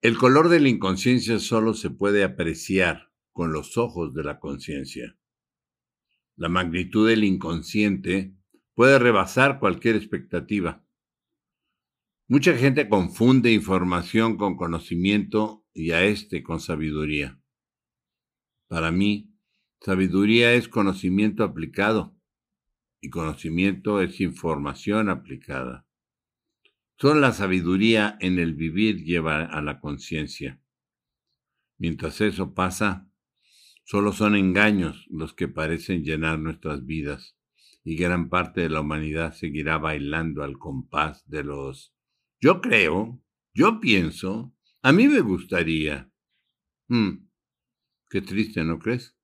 El color de la inconsciencia solo se puede apreciar con los ojos de la conciencia. La magnitud del inconsciente puede rebasar cualquier expectativa. Mucha gente confunde información con conocimiento y a este con sabiduría. Para mí, sabiduría es conocimiento aplicado y conocimiento es información aplicada. Solo la sabiduría en el vivir lleva a la conciencia. Mientras eso pasa, solo son engaños los que parecen llenar nuestras vidas y gran parte de la humanidad seguirá bailando al compás de los yo creo, yo pienso, a mí me gustaría. Hmm, qué triste, ¿no crees?